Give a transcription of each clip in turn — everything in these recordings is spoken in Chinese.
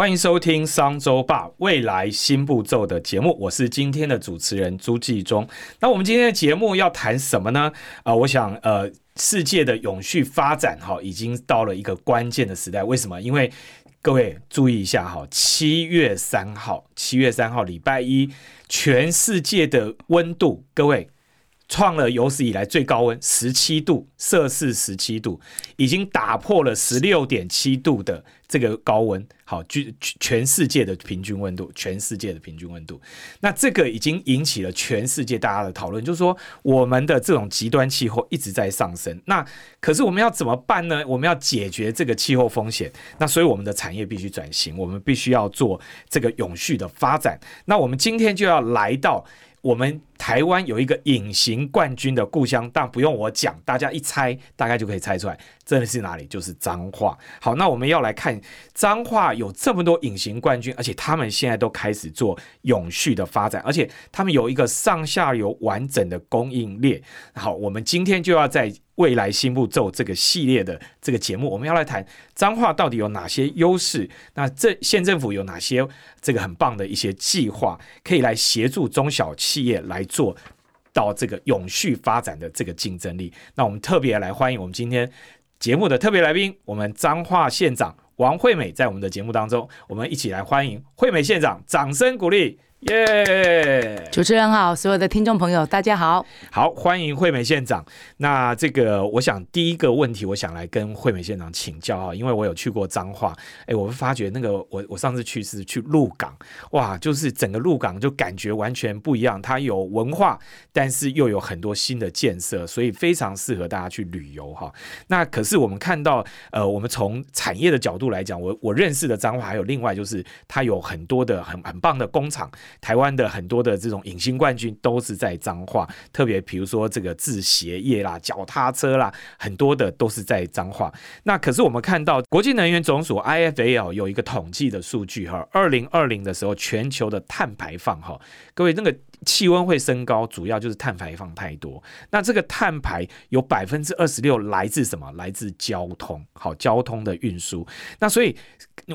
欢迎收听商周吧未来新步骤的节目，我是今天的主持人朱继忠。那我们今天的节目要谈什么呢？啊，我想，呃，世界的永续发展哈，已经到了一个关键的时代。为什么？因为各位注意一下哈，七月三号，七月三号礼拜一，全世界的温度，各位。创了有史以来最高温十七度摄氏，十七度已经打破了十六点七度的这个高温。好，全全世界的平均温度，全世界的平均温度，那这个已经引起了全世界大家的讨论，就是说我们的这种极端气候一直在上升。那可是我们要怎么办呢？我们要解决这个气候风险，那所以我们的产业必须转型，我们必须要做这个永续的发展。那我们今天就要来到。我们台湾有一个隐形冠军的故乡，但不用我讲，大家一猜大概就可以猜出来，这里是哪里？就是彰化。好，那我们要来看彰化有这么多隐形冠军，而且他们现在都开始做永续的发展，而且他们有一个上下游完整的供应链。好，我们今天就要在。未来新步骤这个系列的这个节目，我们要来谈彰化到底有哪些优势？那这县政府有哪些这个很棒的一些计划，可以来协助中小企业来做到这个永续发展的这个竞争力？那我们特别来欢迎我们今天节目的特别来宾，我们彰化县长王惠美在我们的节目当中，我们一起来欢迎惠美县长，掌声鼓励。耶！主持人好，所有的听众朋友大家好，好欢迎惠美县长。那这个，我想第一个问题，我想来跟惠美县长请教啊，因为我有去过彰化，哎，我会发觉那个我我上次去是去鹿港，哇，就是整个鹿港就感觉完全不一样，它有文化，但是又有很多新的建设，所以非常适合大家去旅游哈。那可是我们看到，呃，我们从产业的角度来讲，我我认识的彰化还有另外就是它有很多的很很棒的工厂。台湾的很多的这种隐形冠军都是在彰化，特别比如说这个制鞋业啦、脚踏车啦，很多的都是在彰化。那可是我们看到国际能源总署 （I F L） 有一个统计的数据哈，二零二零的时候全球的碳排放哈，各位那个。气温会升高，主要就是碳排放太多。那这个碳排有百分之二十六来自什么？来自交通，好，交通的运输。那所以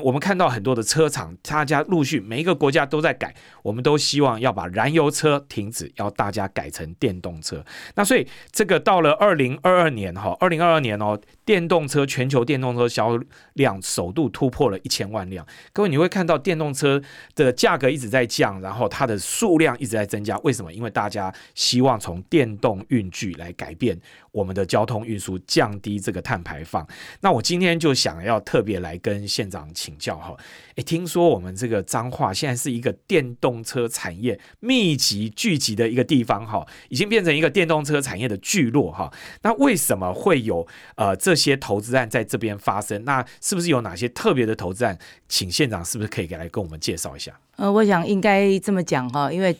我们看到很多的车厂，大家陆续每一个国家都在改，我们都希望要把燃油车停止，要大家改成电动车。那所以这个到了二零二二年哈，二零二二年哦，电动车全球电动车销量首度突破了一千万辆。各位你会看到电动车的价格一直在降，然后它的数量一直在增。加为什么？因为大家希望从电动运具来改变我们的交通运输，降低这个碳排放。那我今天就想要特别来跟县长请教哈。诶，听说我们这个彰化现在是一个电动车产业密集聚集的一个地方哈，已经变成一个电动车产业的聚落哈。那为什么会有呃这些投资案在这边发生？那是不是有哪些特别的投资案？请县长是不是可以给来跟我们介绍一下？呃，我想应该这么讲哈，因为。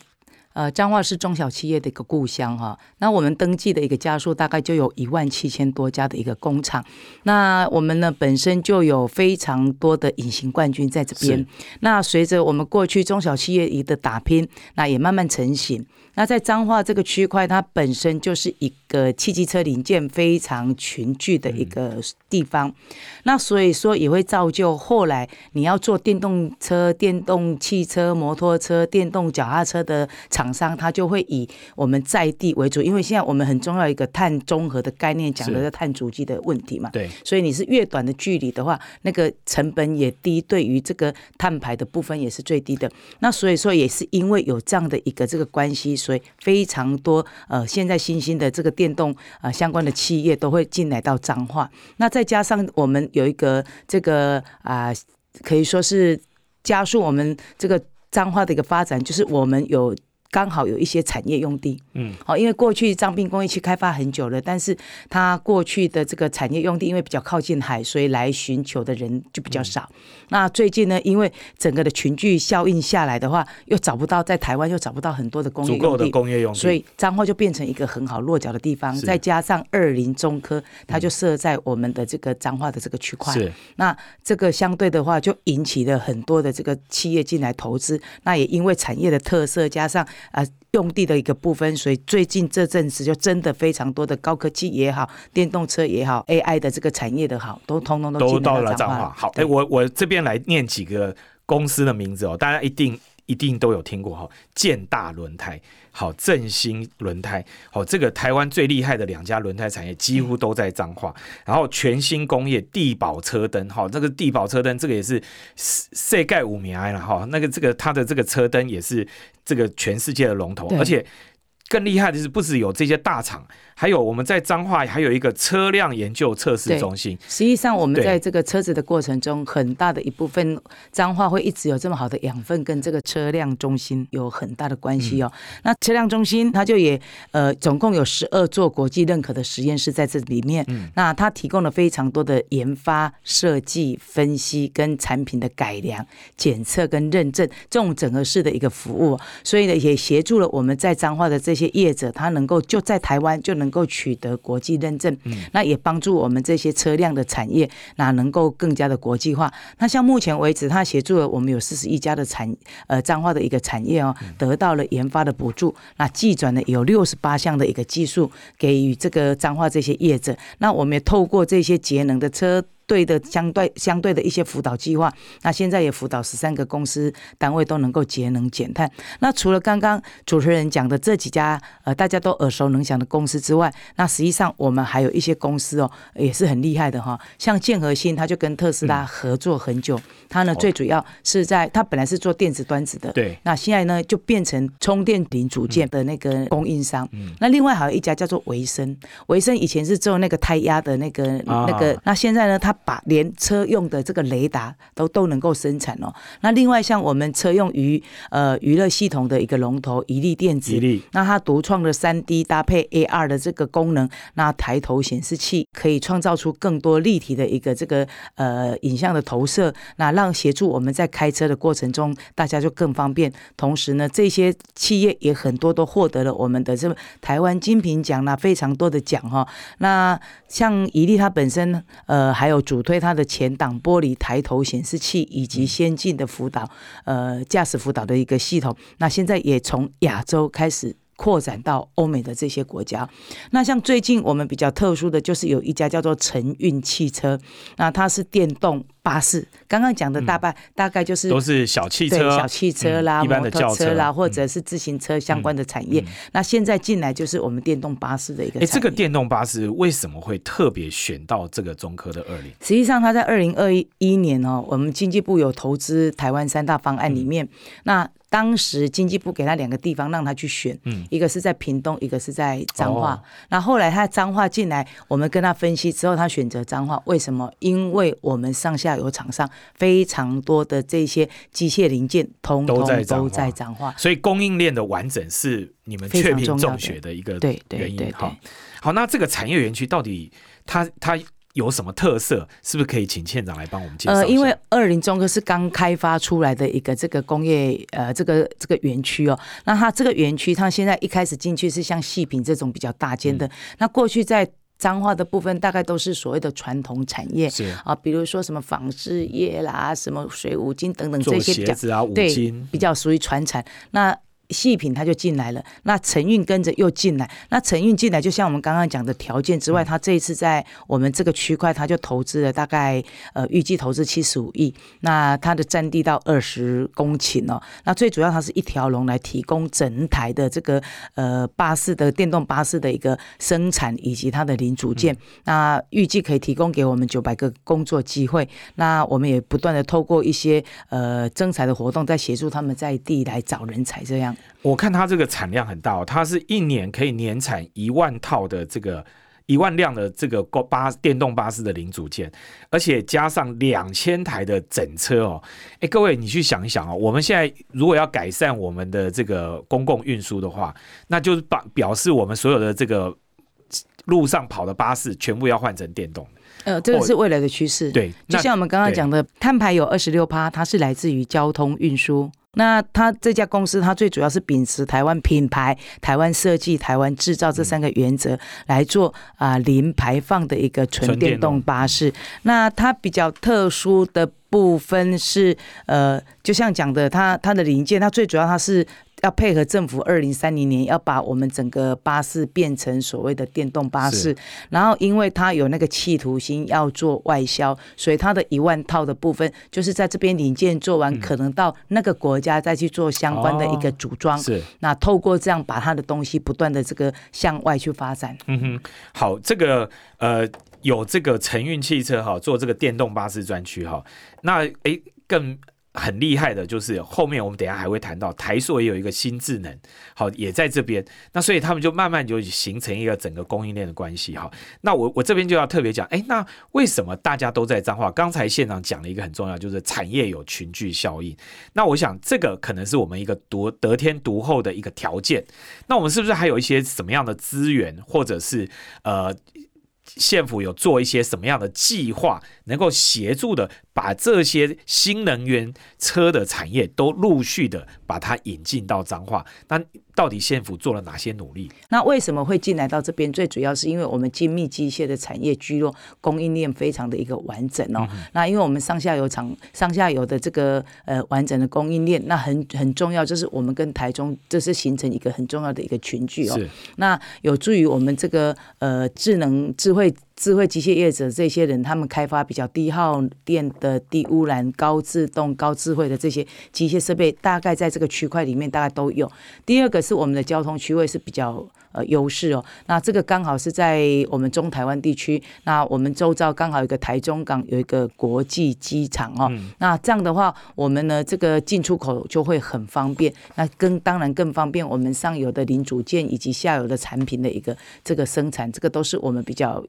呃，彰化是中小企业的一个故乡哈。那我们登记的一个家数大概就有一万七千多家的一个工厂。那我们呢本身就有非常多的隐形冠军在这边。那随着我们过去中小企业一的打拼，那也慢慢成型。那在彰化这个区块，它本身就是一个汽机车零件非常群聚的一个地方。那所以说也会造就后来你要做电动车、电动汽车、摩托车、电动脚踏车的厂。厂商他就会以我们在地为主，因为现在我们很重要一个碳中和的概念，讲的是碳足迹的问题嘛。对，所以你是越短的距离的话，那个成本也低，对于这个碳排的部分也是最低的。那所以说也是因为有这样的一个这个关系，所以非常多呃现在新兴的这个电动呃相关的企业都会进来到彰化。那再加上我们有一个这个啊，可以说是加速我们这个彰化的一个发展，就是我们有。刚好有一些产业用地，嗯，好，因为过去彰滨工业区开发很久了，但是它过去的这个产业用地因为比较靠近海，所以来寻求的人就比较少。那最近呢，因为整个的群聚效应下来的话，又找不到在台湾又找不到很多的工业足够的用地，工业用地，所以彰化就变成一个很好落脚的地方。再加上二林中科，它就设在我们的这个彰化的这个区块。是那这个相对的话，就引起了很多的这个企业进来投资。那也因为产业的特色，加上啊、呃用地的一个部分，所以最近这阵子就真的非常多的高科技也好，电动车也好，AI 的这个产业的好，都通通都都到了彰来彰化。好，哎、对我我这边来念几个公司的名字哦，大家一定一定都有听过哈，建大轮胎，好，振兴轮胎，好，这个台湾最厉害的两家轮胎产业几乎都在彰化，然后全新工业地保车灯，哈，这个地保车灯这个也是世世界五名了哈，那个这个它的这个车灯也是这个全世界的龙头，而且。更厉害的是，不只有这些大厂，还有我们在彰化还有一个车辆研究测试中心，实际上，我们在这个车子的过程中，很大的一部分彰化会一直有这么好的养分，跟这个车辆中心有很大的关系哦。嗯。那车辆中心它就也呃，总共有十二座国际认可的实验室在这里面。嗯。那它提供了非常多的研发、设计、分析跟产品的改良、检测跟认证这种整合式的一个服务哦，所以呢，也协助了我们在彰化的这些业者，他能够就在台湾就能够取得国际认证。那也帮助我们这些车辆的产业，那能够更加的国际化。那像目前为止，它协助了我们有四十一家的产呃彰化的一个产业哦，得到了研发的补助。那技转呢有六十八项的一个技术给予这个彰化这些业者。那我们也透过这些节能的车。对的，相对相对的一些辅导计划，那现在也辅导十三个公司单位都能够节能减碳。那除了刚刚主持人讲的这几家呃大家都耳熟能详的公司之外，那实际上我们还有一些公司哦也是很厉害的哈，像建和新，他就跟特斯拉合作很久，它呢哦最主要是在他本来是做电子端子的，对，那现在呢就变成充电零组件的那个供应商。嗯那另外还有一家叫做维生，维生以前是做那个胎压的那个、啊那个，那现在呢，它把连车用的这个雷达都都能够生产哦。那另外像我们车用娱呃娱乐系统的一个龙头宜力电子那它独创的三 D 搭配 AR 的这个功能，那抬头显示器可以创造出更多立体的一个这个呃影像的投射，那让协助我们在开车的过程中，大家就更方便。同时呢，这些企业也很多都获得了我们的这台湾金品奖啦，非常多的奖哈。那像宜力它本身呃还有主推它的前挡玻璃抬头显示器以及先进的辅导呃驾驶辅导的一个系统，那现在也从亚洲开始。扩展到欧美的这些国家，那像最近我们比较特殊的就是有一家叫做晨运汽车，那它是电动巴士。刚刚讲的大概、大概就是都是小汽对车、小汽车啦、嗯一般摩的轿车托车啦，或嗯者是自行车相关的产业。那现在进来就是我们电动巴士的一个哎。这个电动巴士为什么会特别选到这个中科的二零？实际上，它在二零二一年哦，我们经济部有投资台湾三大方案里面，那当时经济部给他两个地方让他去选，嗯一个是在屏东，一个是在彰化。哦那后来他彰化进来，我们跟他分析之后，他选择彰化，为什么？因为我们上下游厂商非常多的这些机械零件，通通都在彰化。所以供应链的完整是你们确评重要的中学的一个对对原因。对对好，好，那这个产业园区到底它它有什么特色？是不是可以请县长来帮我们介绍？呃，因为二林中科是刚开发出来的一个这个工业呃这个这个园区哦，那它这个园区它现在一开始进去是像细品这种比较大间嗯的，那过去在彰化的部分大概都是所谓的传统产业。是啊，比如说什么纺织业啦、什么水五金等等做这些比较鞋子啊、五对金，比较属于传产。那细品他就进来了，那承运跟着又进来。那承运进来，就像我们刚刚讲的条件之外，他这一次在我们这个区块，他就投资了大概呃预计投资七十五亿，那它的占地到二十公顷哦。那最主要它是一条龙来提供整台的这个呃巴士的电动巴士的一个生产以及它的零组件。那预计可以提供给我们九百个工作机会。那我们也不断的透过一些呃征才的活动，在协助他们在地来找人才，这样。我看它这个产量很大哦，它是一年可以年产一万套的这个一万辆的这个巴电动巴士的零组件，而且加上两千台的整车哦。哎，各位你去想一想哦，我们现在如果要改善我们的这个公共运输的话，那就是把表示我们所有的这个路上跑的巴士全部要换成电动。呃，这个是未来的趋势。对，就像我们刚刚讲的，碳排有二十六趴，它是来自于交通运输。那它这家公司，它最主要是秉持台湾品牌、台湾设计、台湾制造这三个原则来做啊零排放的一个纯电动巴士。那它比较特殊的部分是，呃，就像讲的，它它的零件，它最主要它是。要配合政府二零三零年要把我们整个巴士变成所谓的电动巴士，然后因为它有那个企图心要做外销，所以它的一万套的部分就是在这边零件做完，可能到那个国家再去做相关的一个组装。是，那透过这样把它的东西不断的这个向外去发展。嗯哼，好，这个呃有这个承运汽车哈做这个电动巴士专区哈，那哎更。很厉害的，就是后面我们等下还会谈到台塑也有一个新智能，好也在这边，那所以他们就慢慢就形成一个整个供应链的关系哈。那我我这边就要特别讲，哎，那为什么大家都在脏话？刚才现场讲了一个很重要，就是产业有群聚效应。那我想这个可能是我们一个独得天独厚的一个条件。那我们是不是还有一些什么样的资源，或者是呃？县府有做一些什么样的计划，能够协助的把这些新能源车的产业都陆续的把它引进到彰化？那到底县府做了哪些努力？那为什么会进来到这边？最主要是因为我们精密机械的产业聚落供应链非常的一个完整哦。那因为我们上下游厂、上下游的这个呃完整的供应链，那很很重要，就是我们跟台中这是形成一个很重要的一个群聚哦。那有助于我们这个呃智能智慧。智慧机械业者这些人，他们开发比较低耗电的、低污染、高自动、高智慧的这些机械设备，大概在这个区块里面大概都有。第二个是我们的交通区位是比较。呃，优势哦，那这个刚好是在我们中台湾地区，那我们周遭刚好有个台中港，有一个国际机场哦，那这样的话，我们呢这个进出口就会很方便，那更当然更方便我们上游的零组件以及下游的产品的一个这个生产，这个都是我们比较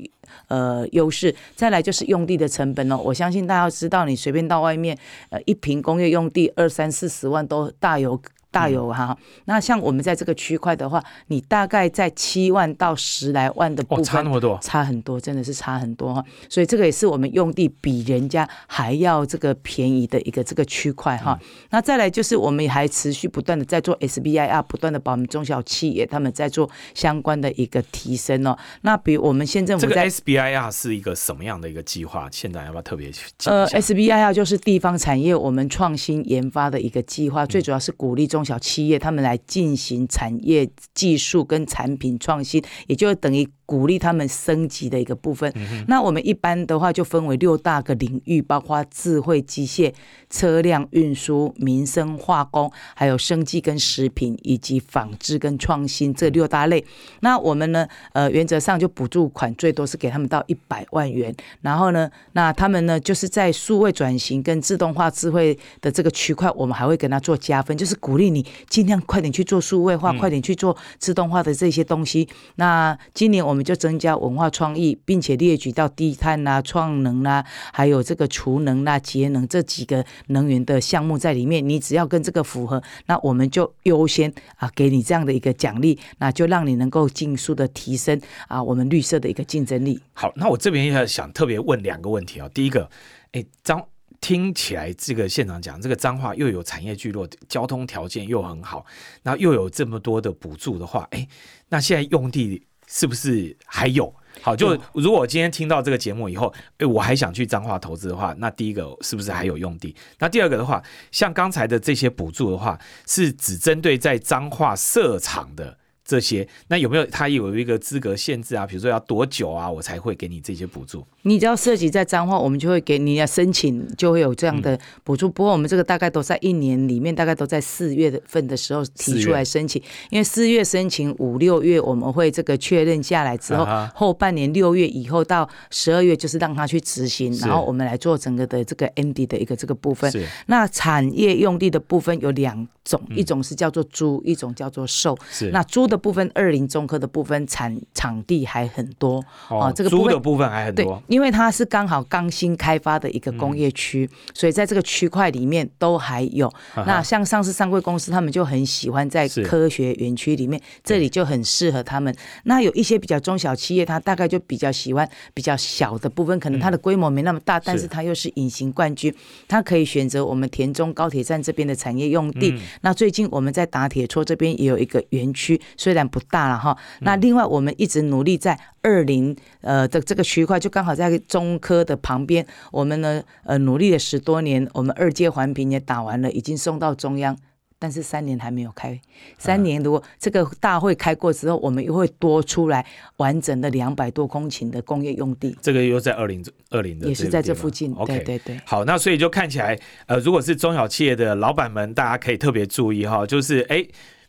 呃优势。再来就是用地的成本哦，我相信大家知道，你随便到外面，呃，一平工业用地二三四十万都大有。大有哈，那像我们在这个区块的话，你大概在七万到十来万的部分，差那么多，差很多，真的是差很多哈。所以这个也是我们用地比人家还要这个便宜的一个这个区块哈。那再来就是我们还持续不断的在做 SBI 啊，不断的把我们中小企业他们在做相关的一个提升哦。那比如我们县政府在 SBI 啊是一个什么样的一个计划？现在要不要特别呃，SBI 啊就是地方产业我们创新研发的一个计划，最主要是鼓励中。小企业他们来进行产业技术跟产品创新，也就等于。鼓励他们升级的一个部分。那我们一般的话就分为六大个领域，包括智慧机械、车辆运输、民生化工，还有生技跟食品，以及纺织跟创新这六大类。那我们呢，呃，原则上就补助款最多是给他们到一百万元。然后呢，那他们呢，就是在数位转型跟自动化智慧的这个区块，我们还会给他做加分，就是鼓励你尽量快点去做数位化，快点去做自动化的这些东西。那今年我们。就增加文化创意，并且列举到低碳啦、创能啦，还有这个储能啦、节能这几个能源的项目在里面。你只要跟这个符合，那我们就优先啊给你这样的一个奖励，那就让你能够尽速的提升啊我们绿色的一个竞争力。好，那我这边要想特别问两个问题啊。第一个，哎，张听起来这个现场讲这个彰化又有产业聚落，交通条件又很好，然后又有这么多的补助的话，哎，那现在用地。是不是还有好？就如果我今天听到这个节目以后，哎，我还想去彰化投资的话，那第一个是不是还有用地？那第二个的话，像刚才的这些补助的话，是只针对在彰化设厂的。这些那有没有他有一个资格限制啊？比如说要多久啊，我才会给你这些补助？你只要涉及在彰化，我们就会给你要申请，就会有这样的补助。不过我们这个大概都在一年里面，大概都在四月份的时候提出来申请，因为四月申请，五六月我们会这个确认下来之后，后半年六月以后到十二月就是让他去执行，然后我们来做整个的这个 ND 的一个这个部分。那产业用地的部分有两种，一种是叫做租，一种叫做售。是那租的部分，二零中科的部分产场地还很多哦，这个租的部分还很多，，因为它是刚好刚新开发的一个工业区，所以在这个区块里面都还有。那像上市上柜公司，他们就很喜欢在科学园区里面，这里就很适合他们。那有一些比较中小企业，它大概就比较喜欢比较小的部分，可能它的规模没那么大，但是它又是隐形冠军，它可以选择我们田中高铁站这边的产业用地。那最近我们在打铁戳这边也有一个园区，虽然不大了哈。那另外我们一直努力在二零呃的这个区块，就刚好在中科的旁边，我们呢呃努力了十多年，我们二阶环评也打完了，已经送到中央。但是三年还没有开，三年如果这个大会开过之后，我们又会多出来完整的两百多公顷的工业用地，这个又在二零二零的也是在这附近。OK，对对对。好，那所以就看起来，呃，如果是中小企业的老板们，大家可以特别注意哈，就是哎。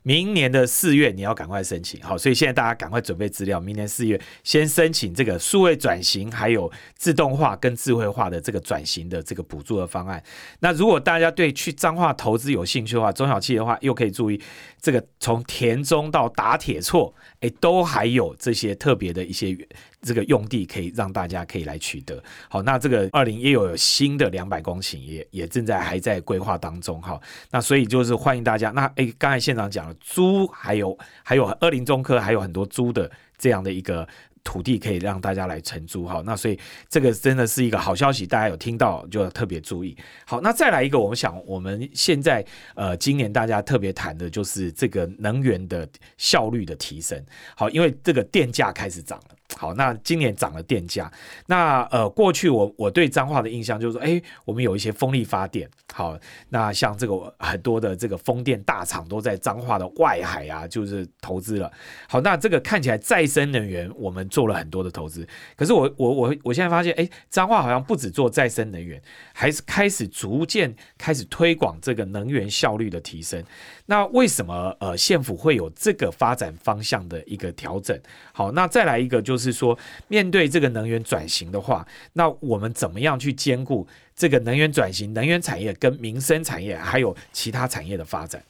明年的四月你要赶快申请，好，所以现在大家赶快准备资料，明年四月先申请这个数位转型，还有自动化跟智慧化的这个转型的这个补助的方案。那如果大家对去彰化投资有兴趣的话，中小企业的话又可以注意这个从田中到打铁错，哎，都还有这些特别的一些这个用地可以让大家可以来取得。好，那这个二零也有新的两百公顷也也正在还在规划当中哈。那所以就是欢迎大家。那哎，刚才现场讲了租，还有还有二零中科还有很多租的这样的一个。土地可以让大家来承租哈，那所以这个真的是一个好消息，大家有听到就要特别注意。好，那再来一个，我们想我们现在呃今年大家特别谈的就是这个能源的效率的提升。好，因为这个电价开始涨了。好，那今年涨了电价，那呃，过去我我对彰化的印象就是说，哎，我们有一些风力发电，好，那像这个很多的这个风电大厂都在彰化的外海啊，就是投资了。好，那这个看起来再生能源我们做了很多的投资，可是我我我我现在发现，哎，彰化好像不止做再生能源，还是开始逐渐开始推广这个能源效率的提升。那为什么呃县府会有这个发展方向的一个调整？好，那再来一个就是说，面对这个能源转型的话，那我们怎么样去兼顾这个能源转型、能源产业跟民生产业还有其他产业的发展？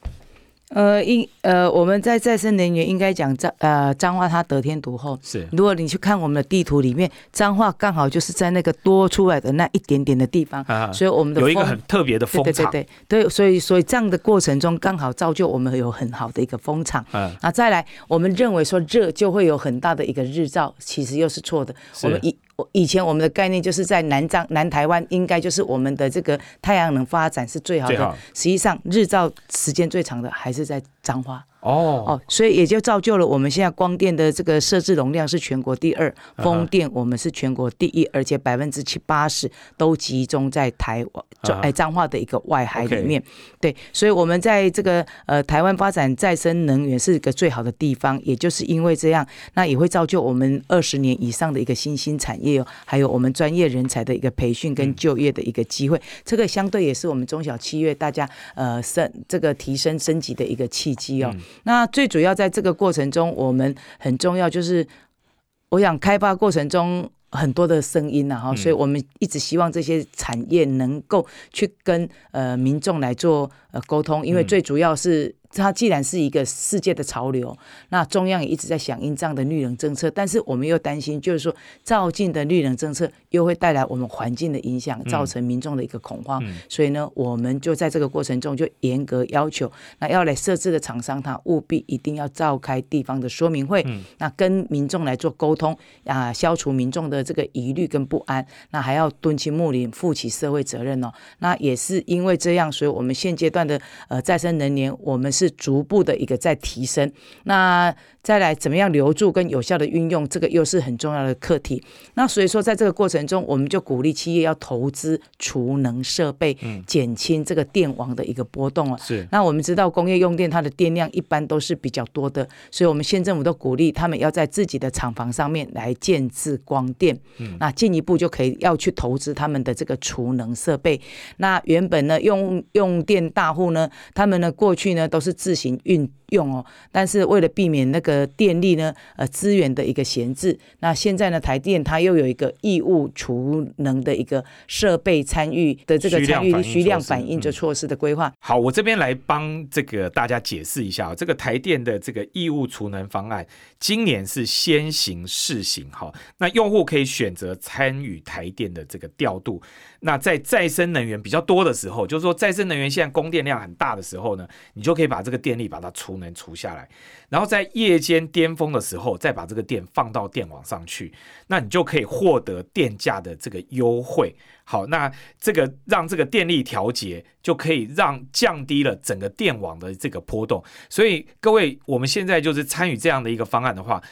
呃，应呃，我们在再生能源应该讲彰呃彰化它得天独厚。是如果你去看我们的地图里面，彰化刚好就是在那个多出来的那一点点的地方，啊，所以我们的有一个很特别的风场，对对对对，所以所以这样的过程中，刚好造就我们有很好的一个风场。嗯，那再来，我们认为说热就会有很大的一个日照，其实又是错的。我们以我以前我们的概念就是在南漳南台湾，应该就是我们的这个太阳能发展是最好的。好实际上，日照时间最长的还是在彰化哦，哦，所以也就造就了我们现在光电的这个设置容量是全国第二，嗯风电我们是全国第一，而且百分之七八十都集中在台湾哎彰化的一个外海里面。对，所以我们在这个呃台湾发展再生能源是一个最好的地方，也就是因为这样，那也会造就我们二十年以上的一个新兴产业哦，还有我们专业人才的一个培训跟就业的一个机会。这个相对也是我们中小企业大家呃升这个提升升级的一个契机哦。那最主要在这个过程中，我们很重要就是，我想开发过程中。很多的声音呐、哈，所以我们一直希望这些产业能够去跟呃民众来做呃沟通，因为最主要是它既然是一个世界的潮流，那中央也一直在响应这样的绿能政策，但是我们又担心，就是说照进的绿能政策又会带来我们环境的影响，造成民众的一个恐慌，所以呢，我们就在这个过程中就严格要求，那要来设置的厂商，他务必一定要召开地方的说明会，那跟民众来做沟通啊，消除民众的这个疑虑跟不安，那还要敦亲睦邻，负起社会责任哦。那也是因为这样，所以我们现阶段的呃再生能源，我们是逐步的一个在提升。那再来怎么样留住跟有效的运用，这个又是很重要的课题。那所以说，在这个过程中，我们就鼓励企业要投资储能设备，减轻这个电网的一个波动了。是那我们知道工业用电它的电量一般都是比较多的，所以我们县政府都鼓励他们要在自己的厂房上面来建置光电。嗯，那进一步就可以要去投资他们的这个储能设备。那原本呢用用电大户呢，他们呢过去呢都是自行运用哦。但是为了避免那个电力呢，呃，资源的一个闲置，那现在呢，台电它又有一个义务储能的一个设备参与的这个参与需量反应的措施的规划。好，我这边来帮这个大家解释一下，这个台电的这个义务储能方案，今年是先行试行哈，那用户可以选择参与台电的这个调度。那在再生能源比较多的时候，就是说再生能源现在供电量很大的时候呢，你就可以把这个电力把它储能储下来，然后在夜间巅峰的时候再把这个电放到电网上去，那你就可以获得电价的这个优惠。好，那这个让这个电力调节就可以让降低了整个电网的这个波动。所以各位，我们现在就是参与这样的一个方案的话，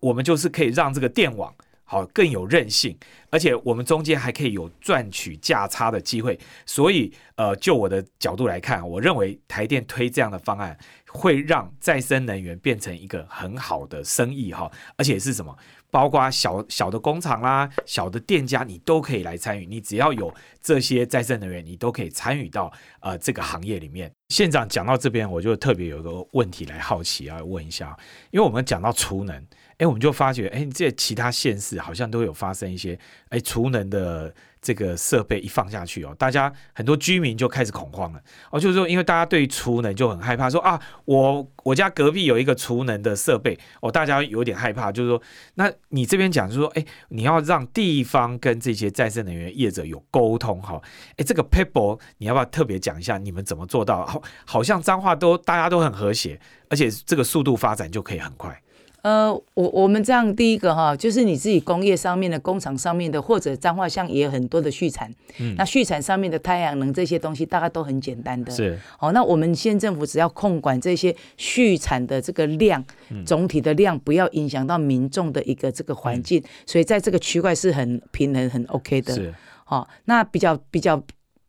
我们就是可以让这个电网。好，更有韧性，而且我们中间还可以有赚取价差的机会。所以，呃，就我的角度来看，我认为台电推这样的方案，会让再生能源变成一个很好的生意哈。而且是什么？包括小小的工厂啦、小的店家，你都可以来参与。你只要有这些再生能源，你都可以参与到呃这个行业里面。县长讲到这边，我就特别有一个问题来好奇要问一下，因为我们讲到储能。哎，我们就发觉，哎，这其他县市好像都有发生一些，哎，储能的这个设备一放下去哦，大家很多居民就开始恐慌了哦，就是说，因为大家对储能就很害怕，说啊，我我家隔壁有一个储能的设备哦，大家有点害怕，就是说，那你这边讲就是说，哎，你要让地方跟这些再生能源业者有沟通哈，哎，这个 paper 你要不要特别讲一下，你们怎么做到？好，好像脏话都大家都很和谐，而且这个速度发展就可以很快。呃，我我们这样第一个哈，就是你自己工业上面的工厂上面的，或者彰化像也有很多的续产，嗯，那续产上面的太阳能这些东西，大概都很简单的，是，好，那我们县政府只要控管这些续产的这个量，总体的量不要影响到民众的一个这个环境，所以在这个区块是很平衡很 OK 的，是，好，那比较比较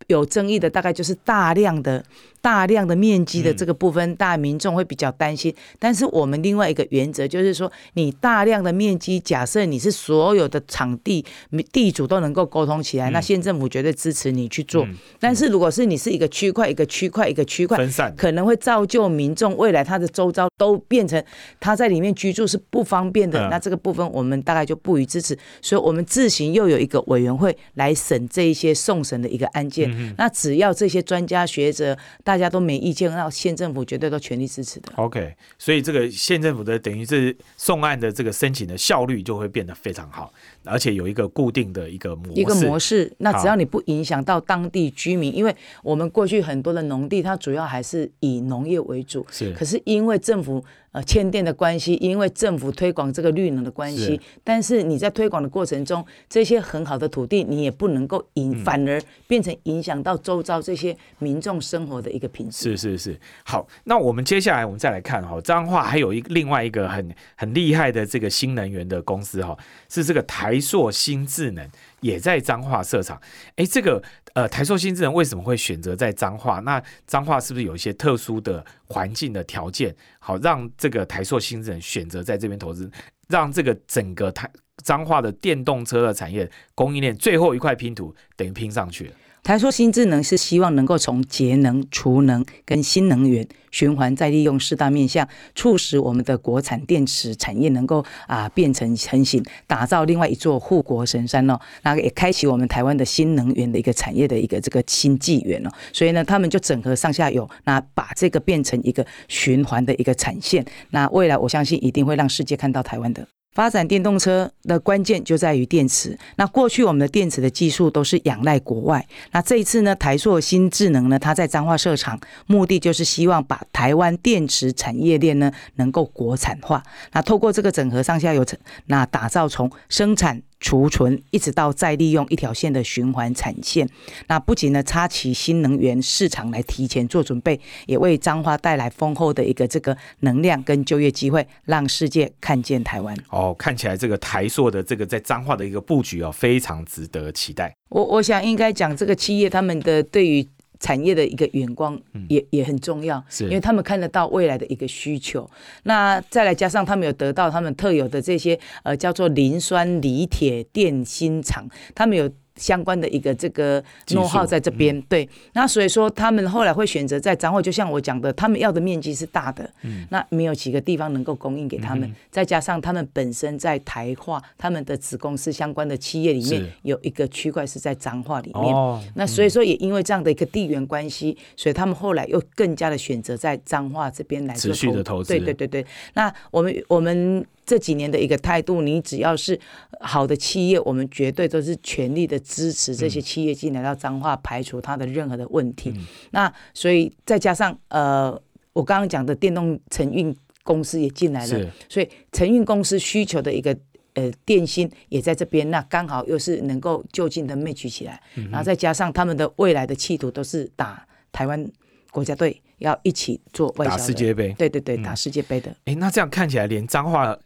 有争议的大概就是大量的。大量的面积的这个部分，大民众会比较担心。但是我们另外一个原则就是说，你大量的面积，假设你是所有的场地地主都能够沟通起来，那县政府绝对支持你去做。但是如果是你是一个区块一个区块一个区块分散，可能会造就民众未来他的周遭都变成他在里面居住是不方便的。那这个部分我们大概就不予支持。所以我们自行又有一个委员会来审这一些送审的一个案件。那只要这些专家学者大。大家都没意见，那县政府绝对都全力支持的。OK，所以这个县政府的等于是送案的这个申请的效率就会变得非常好，而且有一个固定的一个模一个模式。那只要你不影响到当地居民，因为我们过去很多的农地，它主要还是以农业为主。是，可是因为政府。呃，欠电的关系，因为政府推广这个绿能的关系，但是你在推广的过程中，这些很好的土地，你也不能够影，反而变成影响到周遭这些民众生活的一个品质。是是是，好，那我们接下来我们再来看哈，彰化还有一另外一个很很厉害的这个新能源的公司哈，是这个台台硕新智能。也在彰化设厂，哎，这个呃台硕新智能为什么会选择在彰化？那彰化是不是有一些特殊的环境的条件，好让这个台硕新智能选择在这边投资，让这个整个台彰化的电动车的产业供应链最后一块拼图等于拼上去了。台说新智能是希望能够从节能、储能跟新能源循环再利用四大面向，促使我们的国产电池产业能够啊变成成型，打造另外一座护国神山哦。那也开启我们台湾的新能源的一个产业的一个这个新纪元哦。所以呢，他们就整合上下游，那把这个变成一个循环的一个产线。那未来我相信一定会让世界看到台湾的。发展电动车的关键就在于电池。那过去我们的电池的技术都是仰赖国外。那这一次呢，台硕新智能呢，它在彰化设厂，目的就是希望把台湾电池产业链呢能够国产化。那透过这个整合上下游，那打造从生产。储存一直到再利用一条线的循环产线，那不仅呢插起新能源市场来提前做准备，也为彰化带来丰厚的一个这个能量跟就业机会，让世界看见台湾。哦，看起来这个台塑的这个在彰化的一个布局哦，非常值得期待。我我想应该讲这个企业他们的对于。产业的一个眼光也也很重要，因为他们看得到未来的一个需求。那再来加上他们有得到他们特有的这些呃叫做磷酸锂铁电芯厂，他们有相关的一个这个技术。know how 在这边，对，那所以说他们后来会选择在彰化，就像我讲的，他们要的面积是大的，嗯。那没有几个地方能够供应给他们，再加上他们本身在台化，他们的子公司相关的企业里面有一个区块是在彰化里面，哦，那所以说也因为这样的一个地缘关系，所以他们后来又更加的选择在彰化这边来做持续地投资。对对对对，那我们我们这几年的一个态度，你只要是好的企业，我们绝对都是全力的支持这些企业进来到彰化，排除它的任何的问题。嗯那所以再加上呃，我刚刚讲的电动承运公司也进来了，所以承运公司需求的一个。呃，电芯也在这边，那刚好又是能够就近的 match 起来，嗯然后再加上他们的未来的企图都是打台湾国家队，要一起做外销打世界杯。对对对，嗯打世界杯的。哎，那这样看起来，连彰化，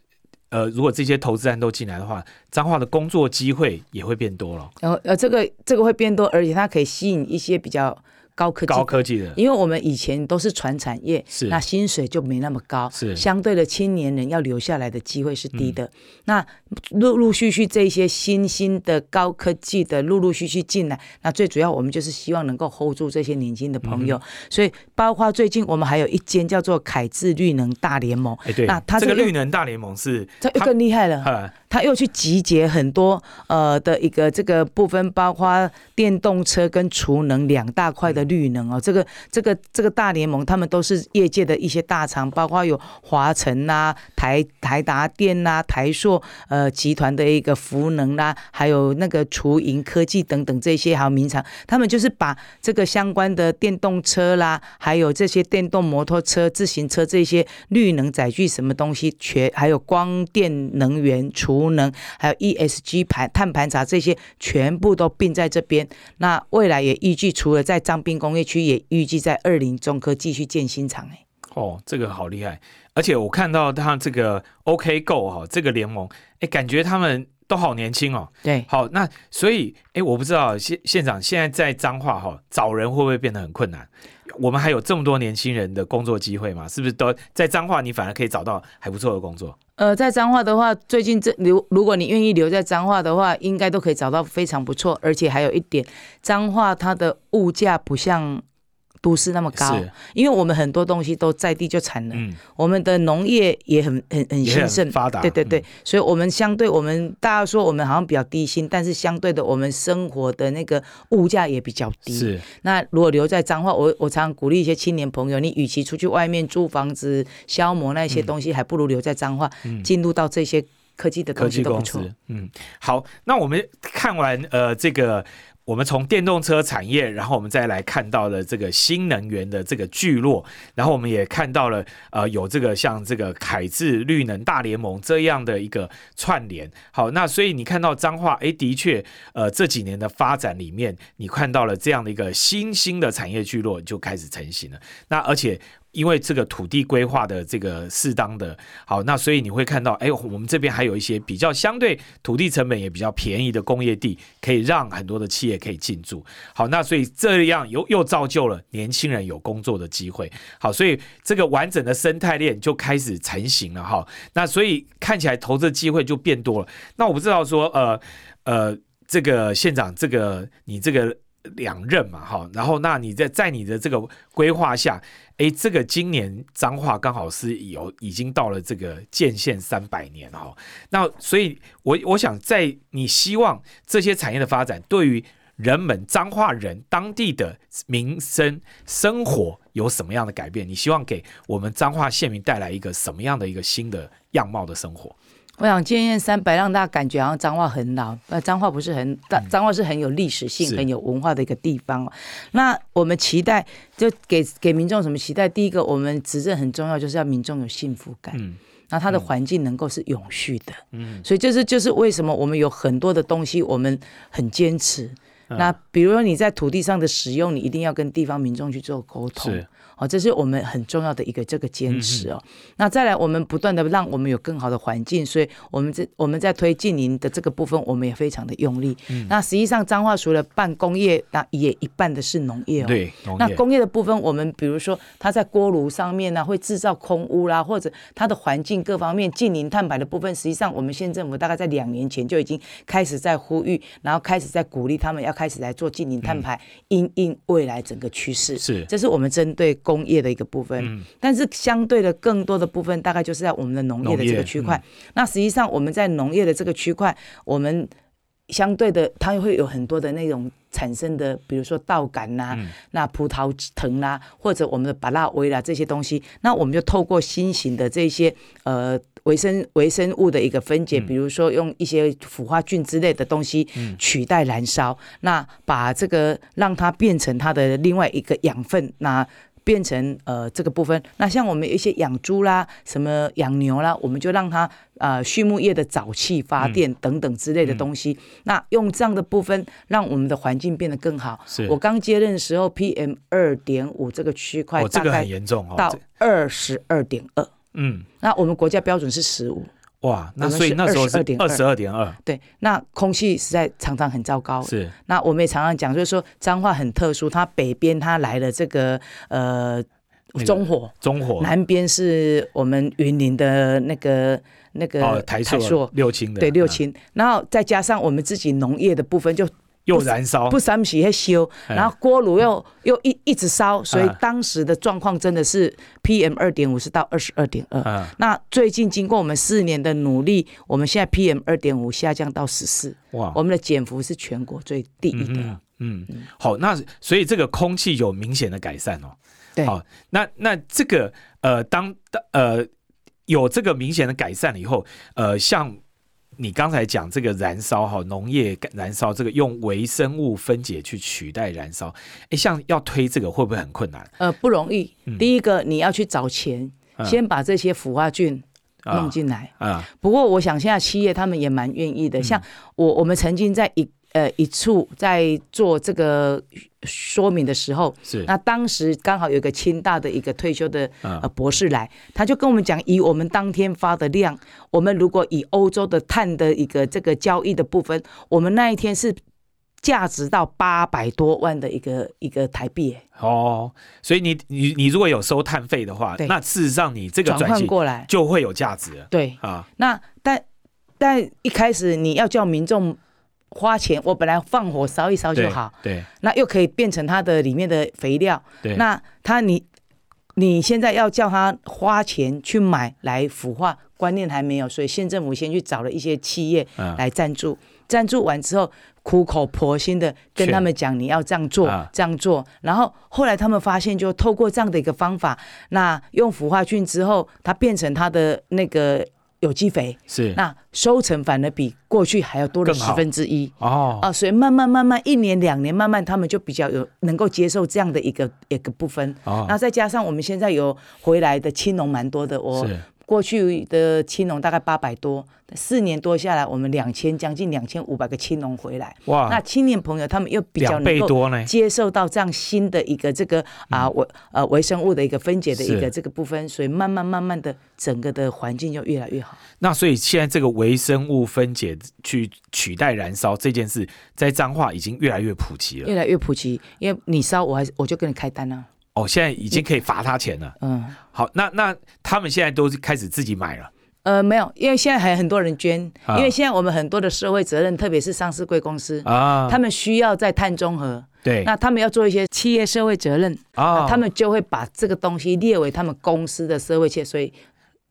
呃，如果这些投资人都进来的话，彰化的工作机会也会变多了，然后呃，这个这个会变多，而且它可以吸引一些比较高科技的。高科技的，因为我们以前都是传产业，是。那薪水就没那么高，是。相对的青年人要留下来的机会是低嗯。的。那陆陆续续这些新兴的高科技的陆陆续续进来，那最主要我们就是希望能够 hold 住这些年轻的朋嗯友，所以包括最近我们还有一间叫做凯智绿能大联盟，哎，对，那它这个这个绿能大联盟是这更厉害了。他又去集结很多呃的一个这个部分，包括电动车跟储能两大块的绿能哦。这个这个这个大联盟，他们都是业界的一些大厂，包括有华晨呐、台台达电呐、台硕呃集团的一个福能啦、还有那个厨银科技等等这些，还有名厂，他们就是把这个相关的电动车啦，还有这些电动摩托车、自行车这些绿能载具什么东西，全还有光电能源、储能，还有 ESG 盘碳盘查这些，全部都并在这边。那未来也预计，除了在彰滨工业区，也预计在二林中科继续建新厂。哎，哦，这个好厉害！而且我看到他这个 OK Go 哈、这个联盟，哎，感觉他们都好年轻哦。对，好，那所以哎，我不知道县县长现在在彰化哈、找人会不会变得很困难？我们还有这么多年轻人的工作机会嘛？是不是都在彰化？你反而可以找到还不错的工作？呃，在彰化的话，最近这留，如果你愿意留在彰化的话，应该都可以找到非常不错，而且还有一点，彰化它的物价不像都市那么高，因为我们很多东西都在地就产了，嗯，我们的农业也很很很兴盛，发达对对对，嗯所以我们相对我们大家说我们好像比较低薪，但是相对的我们生活的那个物价也比较低。是那如果留在彰化，我我常常鼓励一些青年朋友，你与其出去外面租房子消磨那些东西，还不如留在彰化，嗯进入到这些科技的科东西都不错。技公司。嗯，好，那我们看完呃这个。我们从电动车产业，然后我们再来看到了这个新能源的这个聚落，然后我们也看到了呃有这个像这个凯智绿能大联盟这样的一个串联。好，那所以你看到彰化，诶，的确，呃这几年的发展里面，你看到了这样的一个新兴的产业聚落就开始成型了。那而且因为这个土地规划的这个适当的好，那所以你会看到，哎，我们这边还有一些比较相对土地成本也比较便宜的工业地，可以让很多的企业可以进驻。好，那所以这样又又造就了年轻人有工作的机会。好，所以这个完整的生态链就开始成型了哈。那所以看起来投资机会就变多了。那我不知道说，呃呃，这个县长，这个你这个。两任嘛，哈，然后那你在在你的这个规划下，哎，这个今年彰化刚好是有已经到了这个建县三百年哈，那所以我我想在你希望这些产业的发展对于人们彰化人当地的民生生活有什么样的改变？你希望给我们彰化县民带来一个什么样的一个新的样貌的生活？我想建县三百让大家感觉好像彰化很老，呃，彰化不是很大，彰化是很有历史性、很有文化的一个地方哦。那我们期待就给给民众什么期待？第一个，我们执政很重要，就是要民众有幸福感。嗯那它的环境能够是永续的，嗯，所以这是就是为什么我们有很多的东西我们很坚持。嗯那比如说你在土地上的使用，你一定要跟地方民众去做沟通。是哦，这是我们很重要的一个这个坚持哦。那再来，我们不断的让我们有更好的环境，所以我们这我们在推进您的这个部分，我们也非常的用力。那实际上彰化除了办工业，那也一半的是农业哦。对，那工业的部分，我们比如说它在锅炉上面呢、会制造空污啦，或者它的环境各方面近零碳排的部分，实际上我们县政府大概在两年前就已经开始在呼吁，然后开始在鼓励他们要开始来做近零碳排，因应未来整个趋势。是这是我们针对工业的一个部分，嗯。但是相对的更多的部分，大概就是在我们的农业的这个区块。那实际上我们在农业的这个区块，我们相对的，它会有很多的那种产生的，比如说稻杆呐、那葡萄藤啦、或者我们的巴拉维啦这些东西，那我们就透过新型的这些呃微生微生物的一个分解，比如说用一些腐化菌之类的东西取代燃烧，那把这个让它变成它的另外一个养分，那。变成呃这个部分，那像我们一些养猪啦、什么养牛啦，我们就让它呃畜牧业的沼气发电等等之类的东西，那用这样的部分让我们的环境变得更好。我刚接任的时候，PM 二点五这个区块大概严重哦。到二十二点二，嗯，那我们国家标准是十五，哇，那所以那时候是二22.2十二点二，对，那空气实在常常很糟糕。是。那我们也常常讲，就是说彰化很特殊，它北边它来了这个呃中火，中火。南边是我们云林的那个那个台，台塑六轻的，嗯对六轻，然后再加上我们自己农业的部分就又燃烧。不，三洗会修，哎。然后锅炉又 又一一直烧，所以啊当时的状况真的是 PM 二点五是到二十二点二。嗯，那最近经过我们四年的努力，我们现在 PM 二点五下降到十四，哇，我们的减幅是全国最低的。嗯嗯，好，那所以这个空气有明显的改善哦。对。好，那那这个呃，当呃有这个明显的改善了以后，呃，像你刚才讲这个燃烧哈，农业燃烧这个用微生物分解去取代燃烧，哎，像要推这个会不会很困难？呃，不容易。第一个你要去找钱，嗯先把这些腐化菌弄进来。啊，不过我想现在企业他们也蛮愿意嗯的，像我我们曾经在一呃一处在做这个说明的时候，是。那当时刚好有一个清大的一个退休的嗯呃博士来，他就跟我们讲，以我们当天发的量，我们如果以欧洲的碳的一个这个交易的部分，我们那一天是价值到八百多万的一个一个台币，哎哦，所以你你你如果有收碳费的话，那事实上你这个转换过来，就会有价值对。啊。那但但一开始你要叫民众花钱，我本来放火烧一烧就好，对那又可以变成它的里面的肥料。对，那他你你现在要叫他花钱去买来腐化，观念还没有，所以县政府先去找了一些企业嗯来赞助，赞助完之后。苦口婆心的跟他们讲，你要这样做，啊这样做。然后后来他们发现，就透过这样的一个方法，那用腐化菌之后，它变成它的那个有机肥，是。那收成反而比过去还要多了十分之一。哦，啊，所以慢慢慢慢一年两年，慢慢他们就比较有能够接受这样的一个一个部分。哦。那再加上我们现在有回来的青农蛮多的，我是过去的青龙大概八百多，四年多下来，我们两千将近两千五百个青龙回来。哇那，青年朋友他们又比较能够。接受到这样新的一个这个啊微呃微生物的一个分解的一是个这个部分，所以慢慢慢慢的整个的环境就越来越好。那所以现在这个微生物分解去取代燃烧这件事，在彰化已经越来越普及了。越来越普及，因为你烧我还是我就跟你开单啊，哦，现在已经可以罚他钱了。嗯。好，那那他们现在都是开始自己买了。呃，没有，因为现在还有很多人捐，啊因为现在我们很多的社会责任，特别是上市贵公司，啊，他们需要在碳中和，对那他们要做一些企业社会责任，啊他们就会把这个东西列为他们公司的社会企业，所以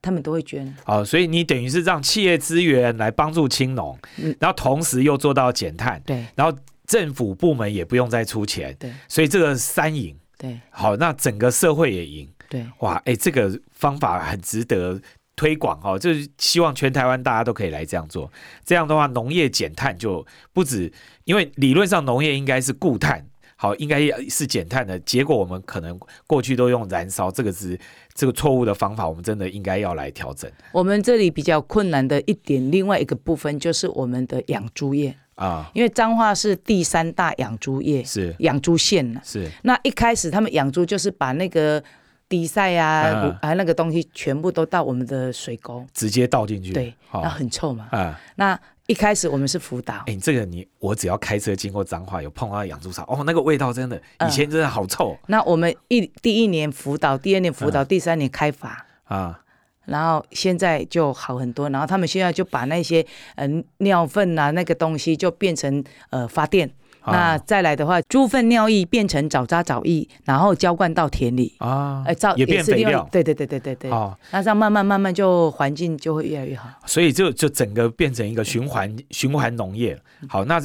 他们都会捐。哦，所以你等于是让企业资源来帮助青农，嗯然后同时又做到减碳，对然后政府部门也不用再出钱，对所以这个三赢。对好，那整个社会也赢。对，哇，哎，这个方法很值得推广哦，就是希望全台湾大家都可以来这样做。这样的话，农业减碳就不止，因为理论上农业应该是固碳，好，应该是减碳的。结果我们可能过去都用燃烧，这个是这个错误的方法，我们真的应该要来调整我们这里比较困难的一点，另外一个部分就是我们的养猪业。啊，因为彰化是第三大养猪业，是。养猪县呢。是。那一开始他们养猪就是把那个底塞啊嗯，啊那个东西全部都到我们的水沟，直接倒进去，对，好。那很臭嘛。啊，那一开始我们是辅导。哎、，你这个你我只要开车经过彰化，有碰到养猪场，哦，那个味道真的，嗯。以前真的好臭、那我们一第一年辅导，第二年辅嗯。导，第三年开罚。啊，然后现在就好很多，然后他们现在就把那些呃尿粪啊那个东西就变成呃发电，啊。那再来的话，猪粪尿液变成沼渣沼液，然后浇灌到田里，啊哎，造也变肥料，对对对对对对，哦，那这样慢慢慢慢就环境就会越来越好。所以就就整个变成一个循环循环农业。好，那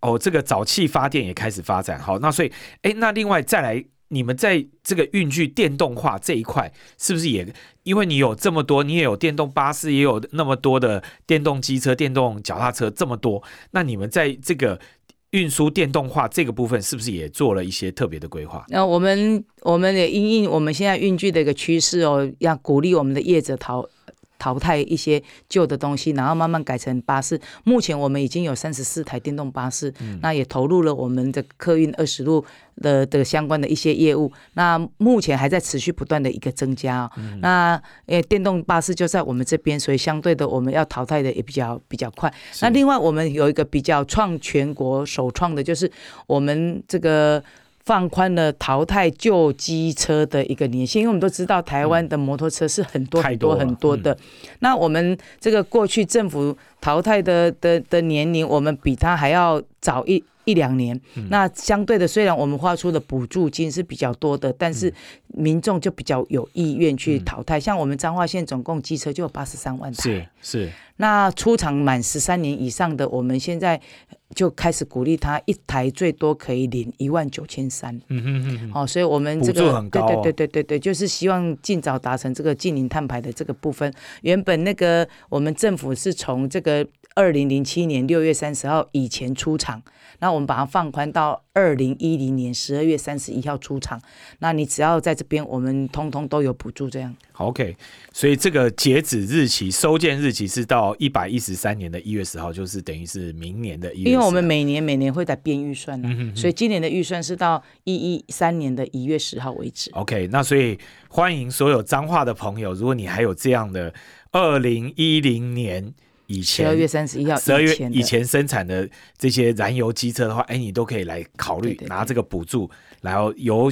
哦，这个沼气发电也开始发展。好，那所以哎，那另外再来，你们在这个运具电动化这一块，是不是也因为你有这么多，你也有电动巴士，也有那么多的电动机车、电动脚踏车这么多，那你们在这个运输电动化这个部分，是不是也做了一些特别的规划？那我们我们也因应我们现在运具的一个趋势哦，要鼓励我们的业者淘淘汰一些旧的东西，然后慢慢改成巴士。目前我们已经有三十四台电动巴士，那也投入了我们的客运二十路的的相关的一些业务。那目前还在持续不断的一个增加、哦。那诶，电动巴士就在我们这边，所以相对的我们要淘汰的也比较比较快。那另外我们有一个比较创全国首创的，就是我们这个。放宽了淘汰旧机车的一个年限，因为我们都知道台湾的摩托车是很多很多很多的。那我们这个过去政府淘汰的的的年龄，我们比它还要早一一两年。那相对的，虽然我们花出的补助金是比较多的，但是民众就比较有意愿去淘汰。像我们彰化县总共机车就有八十三万台，是是，那出厂满十三年以上的，我们现在就开始鼓励他一台最多可以领一万九千三。嗯哼哼哼，哦，所以我们这个很高哦对对对对对对，就是希望尽早达成这个近零碳排的这个部分。原本那个我们政府是从这个二零零七年六月三十号以前出厂，那我们把它放宽到二零一零年十二月三十一号出厂。那你只要在这边，我们通通都有补助，这样。OK，所以这个截止日期、收件日期是到一百一十三年的一月十号，就是等于是明年的一月10号。因为我们每年每年会在编预算呢、嗯哼哼所以今年的预算是到一一三年的一月十号为止。OK，那所以欢迎所有彰化的朋友，如果你还有这样的二零一零年以前十二月三十一号十二月以前生产的这些燃油机车的话，哎，你都可以来考虑拿这个补助，然后由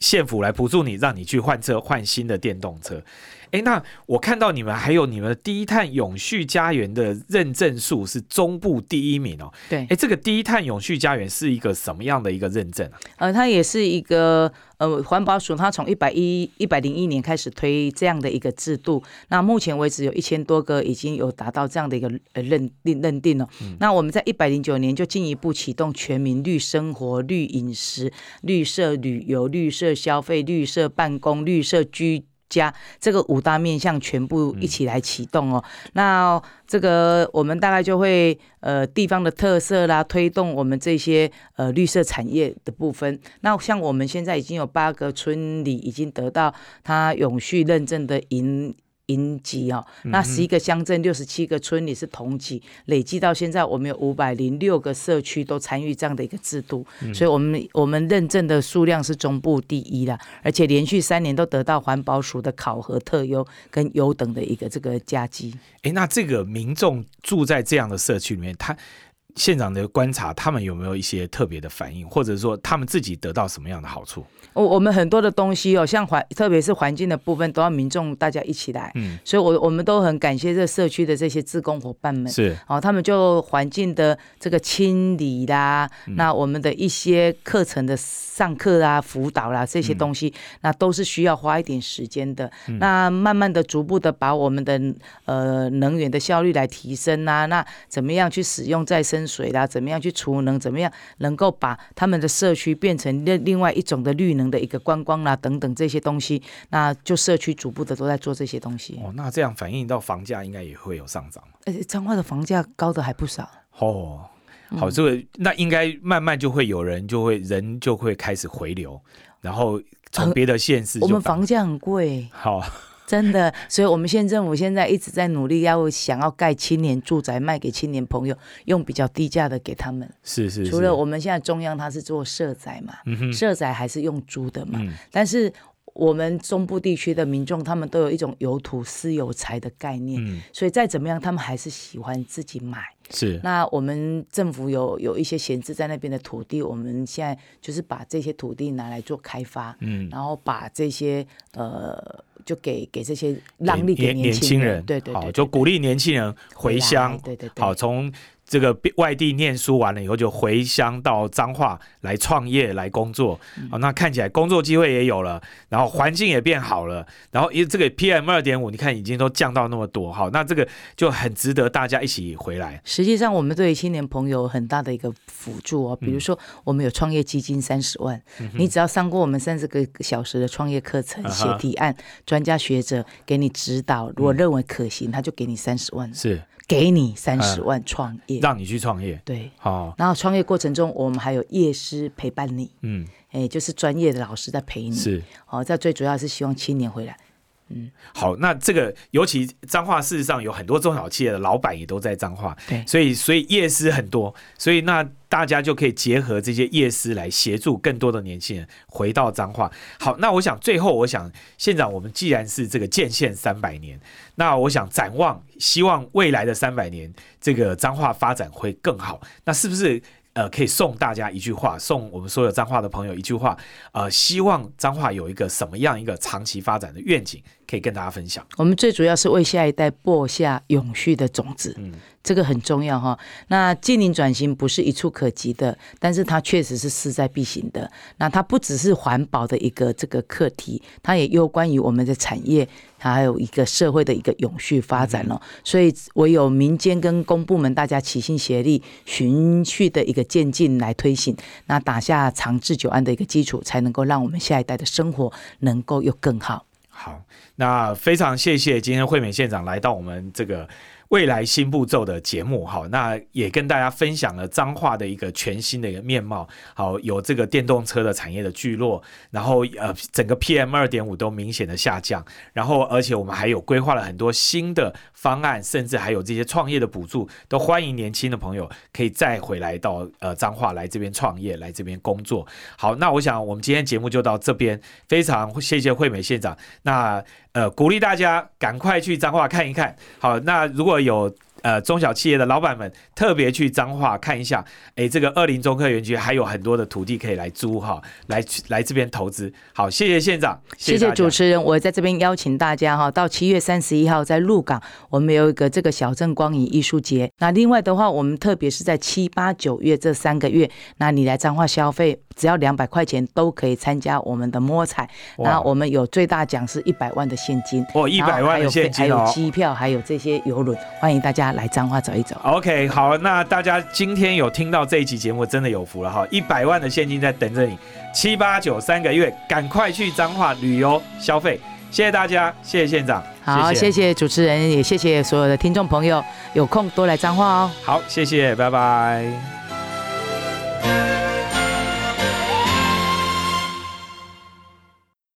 县府来补助你，让你去换车换新的电动车。哎，那我看到你们还有你们低碳永续家园的认证数是中部第一名哦。对，哎，这个低碳永续家园是一个什么样的一个认证啊？呃，它也是一个呃环保署，它从一百一一百零一年开始推这样的一个制度，那目前为止有一千多个已经有达到这样的一个呃认定认定了。那我们在一百零九年就进一步启动全民绿生活、绿饮食、绿色旅游、绿色消费、绿色办公、绿色居。家这个五大面向全部一起来启动哦，那这个我们大概就会呃地方的特色啦，推动我们这些呃绿色产业的部分。那像我们现在已经有八个村里已经得到它永续认证的银。银级哦，那十一个乡镇、六十七个村里是同级，累计到现在，我们有五百零六个社区都参与这样的一个制度，所以我们我们认证的数量是中部第一啦，而且连续三年都得到环保署的考核特优跟优等的一个这个加绩。哎，那这个民众住在这样的社区里面，他县长的观察，他们有没有一些特别的反应，或者说他们自己得到什么样的好处？我我们很多的东西哦，像环，特别是环境的部分，都要民众大家一起来。嗯，所以我我们都很感谢这社区的这些志工伙伴们。是哦，他们就环境的这个清理啦，嗯那我们的一些课程的上课啦、辅导啦这些东西，那都是需要花一点时间的。那慢慢的、逐步的把我们的呃能源的效率来提升啊，那怎么样去使用再生水啦？怎么样去储能？怎么样能够把他们的社区变成另另外一种的绿能的一个观光啦等等这些东西？那就社区逐步的都在做这些东西。哦，那这样反映到房价应该也会有上涨而且彰化的房价高的还不少。哦。嗯好，这个那应该慢慢就会有人就会人就会开始回流，然后从呃别的县市就我们房价很贵，好真的，所以我们县政府现在一直在努力，要想要盖青年住宅，卖给青年朋友，用比较低价的给他们。是是，除了我们现在中央它是做社宅嘛，社宅还是用租的嘛，但是。我们中部地区的民众，他们都有一种有土私有财的概念，所以再怎么样，他们还是喜欢自己买。是。那我们政府有有一些闲置在那边的土地，我们现在就是把这些土地拿来做开发，嗯，然后把这些呃，就给给这些让利给年轻人，对对对，就鼓励年轻人回乡，对对，好从。这个外地念书完了以后，就回乡到彰化来创业来工作啊。那看起来工作机会也有了，然后环境也变好了，然后因为这个 PM 二点五，你看已经都降到那么多，好，那这个就很值得大家一起回来。实际上，我们对青年朋友很大的一个辅助哦，比如说我们有创业基金三十万，你只要上过我们三十个小时的创业课程，写提案，专家学者给你指导，如果认为可行，他就给你三十万。是。给你三十万创业，让你去创业。对，好。然后创业过程中，我们还有业师陪伴你。嗯，哎，就是专业的老师在陪你。是，哦，这最主要是希望青年回来。嗯，好。那这个尤其彰化，事实上有很多中小企业的老板也都在彰化。对，所以所以夜师很多，所以那。大家就可以结合这些业师来协助更多的年轻人回到彰化。好，那我想最后，我想县长，我们既然是这个建县三百年，那我想展望，希望未来的三百年，这个彰化发展会更好。那是不是呃，可以送大家一句话，送我们所有彰化的朋友一句话？呃，希望彰化有一个什么样一个长期发展的愿景，可以跟大家分享？我们最主要是为下一代播下永续的种子。嗯。这个很重要哈。那近邻转型不是一触可及的，但是它确实是势在必行的。那它不只是环保的一个这个课题，它也有关于我们的产业，还有一个社会的一个永续发展了。所以唯有民间跟公部门大家齐心协力，循序的一个渐进来推行，那打下长治久安的一个基础，才能够让我们下一代的生活能够又更好。好，那非常谢谢今天惠美县长来到我们这个。未来新步骤的节目，好，那也跟大家分享了彰化的一个全新的一个面貌，好，有这个电动车的产业的聚落，然后呃，整个 PM 二点五都明显的下降，然后而且我们还有规划了很多新的方案，甚至还有这些创业的补助，都欢迎年轻的朋友可以再回来到呃彰化来这边创业，来这边工作。好，那我想我们今天节目就到这边，非常谢谢惠美县长，那。呃，鼓励大家赶快去彰化看一看。好，那如果有。呃，中小企业的老板们特别去彰化看一下，哎，这个二林中科园区还有很多的土地可以来租哈，来来这边投资。好，谢谢县长，谢谢主持人，我在这边邀请大家哈，到七月三十一号在鹿港，我们有一个这个小镇光影艺术节。那另外的话，我们特别是在七八九月这三个月，那你来彰化消费，只要两百块钱都可以参加我们的摸彩。然后我们有最大奖是一百万的现金，哦，一百万的现金还有机票，还有这些游轮，欢迎大家。来彰化走一走。OK，好，那大家今天有听到这一期节目，真的有福了哈！一百万的现金在等着你，七八九三个月，赶快去彰化旅游消费。谢谢大家，谢谢县长，好，谢谢主持人，也谢谢所有的听众朋友，有空多来彰化哦。好，谢谢，拜拜。